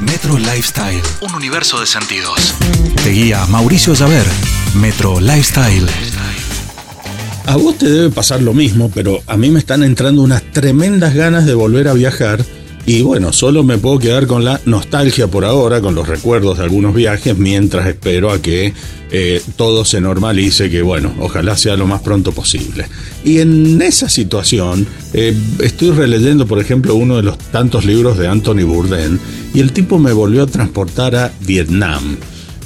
Metro Lifestyle, un universo de sentidos. Te guía Mauricio Llaver, Metro Lifestyle. A vos te debe pasar lo mismo, pero a mí me están entrando unas tremendas ganas de volver a viajar y bueno, solo me puedo quedar con la nostalgia por ahora, con los recuerdos de algunos viajes, mientras espero a que eh, todo se normalice, que bueno, ojalá sea lo más pronto posible. Y en esa situación, eh, estoy releyendo, por ejemplo, uno de los tantos libros de Anthony Bourdain, y el tipo me volvió a transportar a Vietnam.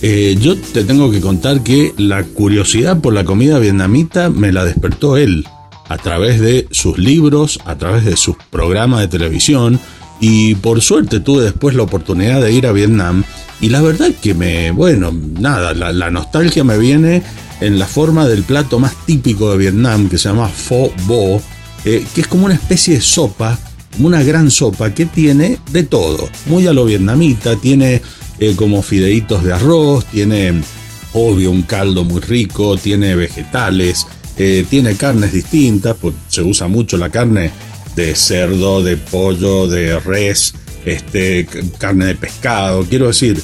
Eh, yo te tengo que contar que la curiosidad por la comida vietnamita me la despertó él a través de sus libros, a través de sus programas de televisión, y por suerte tuve después la oportunidad de ir a Vietnam y la verdad que me, bueno, nada, la, nostalgia me viene en la forma del plato más típico de Vietnam que se llama pho bo, eh, que es como una especie de sopa, una gran sopa que tiene de todo, muy a lo vietnamita, tiene eh, como fideitos de arroz, tiene obvio un caldo muy rico, tiene vegetales, eh, tiene carnes distintas, pues se usa mucho la carne de cerdo, de pollo, de res, este, carne de pescado. Quiero decir,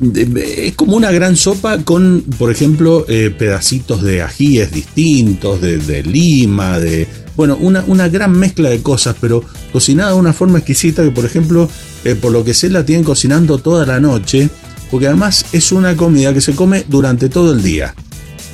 es como una gran sopa con, por ejemplo, eh, pedacitos de ajíes distintos, de, lima, de... Bueno, una, una, gran mezcla de cosas, pero cocinada de una forma exquisita que, por ejemplo, eh, por lo que sé, la tienen cocinando toda la noche, porque además es una comida que se come durante todo el día.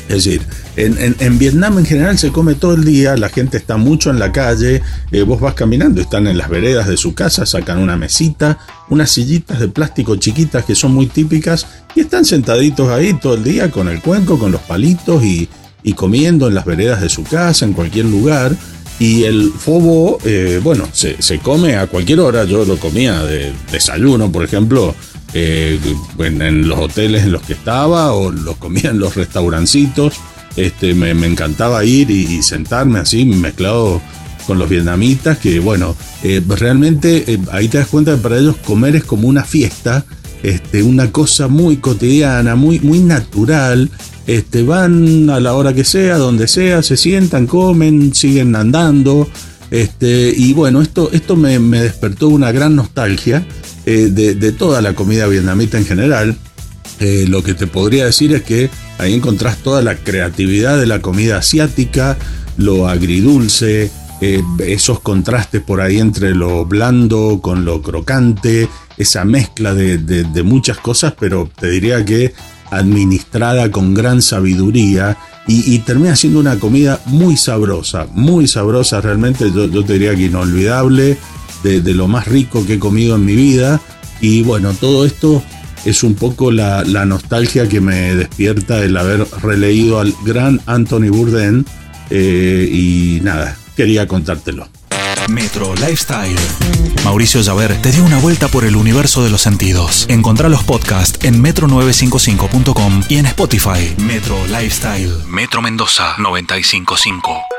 Es decir, en, Vietnam en general se come todo el día, la gente está mucho en la calle, eh, vos vas caminando, están en las veredas de su casa, sacan una mesita, unas sillitas de plástico chiquitas que son muy típicas y están sentaditos ahí todo el día con el cuenco, con los palitos y, comiendo en las veredas de su casa, en cualquier lugar. Y el fobo, eh, bueno, se, come a cualquier hora. Yo lo comía de desayuno, por ejemplo, eh, en, los hoteles en los que estaba o los comía en los restaurancitos. Este, me, encantaba ir y, sentarme así mezclado con los vietnamitas, que bueno, eh, realmente eh, ahí te das cuenta que para ellos comer es como una fiesta, este, una cosa muy cotidiana, muy, muy natural. Este, van a la hora que sea, donde sea, se sientan, comen, siguen andando. Este, y bueno, esto, esto me, despertó una gran nostalgia eh, de, toda la comida vietnamita en general. Eh, lo que te podría decir es que ahí encontrás toda la creatividad de la comida asiática, lo agridulce, eh, esos contrastes por ahí entre lo blando con lo crocante, esa mezcla de, muchas cosas, pero te diría que administrada con gran sabiduría y, termina siendo una comida muy sabrosa, muy sabrosa realmente, yo te diría que inolvidable de, lo más rico que he comido en mi vida. Y bueno, todo esto es un poco la, nostalgia que me despierta el haber releído al gran Anthony Bourdain. Eh, y nada, quería contártelo. Metro Lifestyle. Mauricio Llaver te dio una vuelta por el universo de los sentidos. Encontrá los podcasts en metro955.com y en Spotify. Metro Lifestyle. Metro Mendoza 955.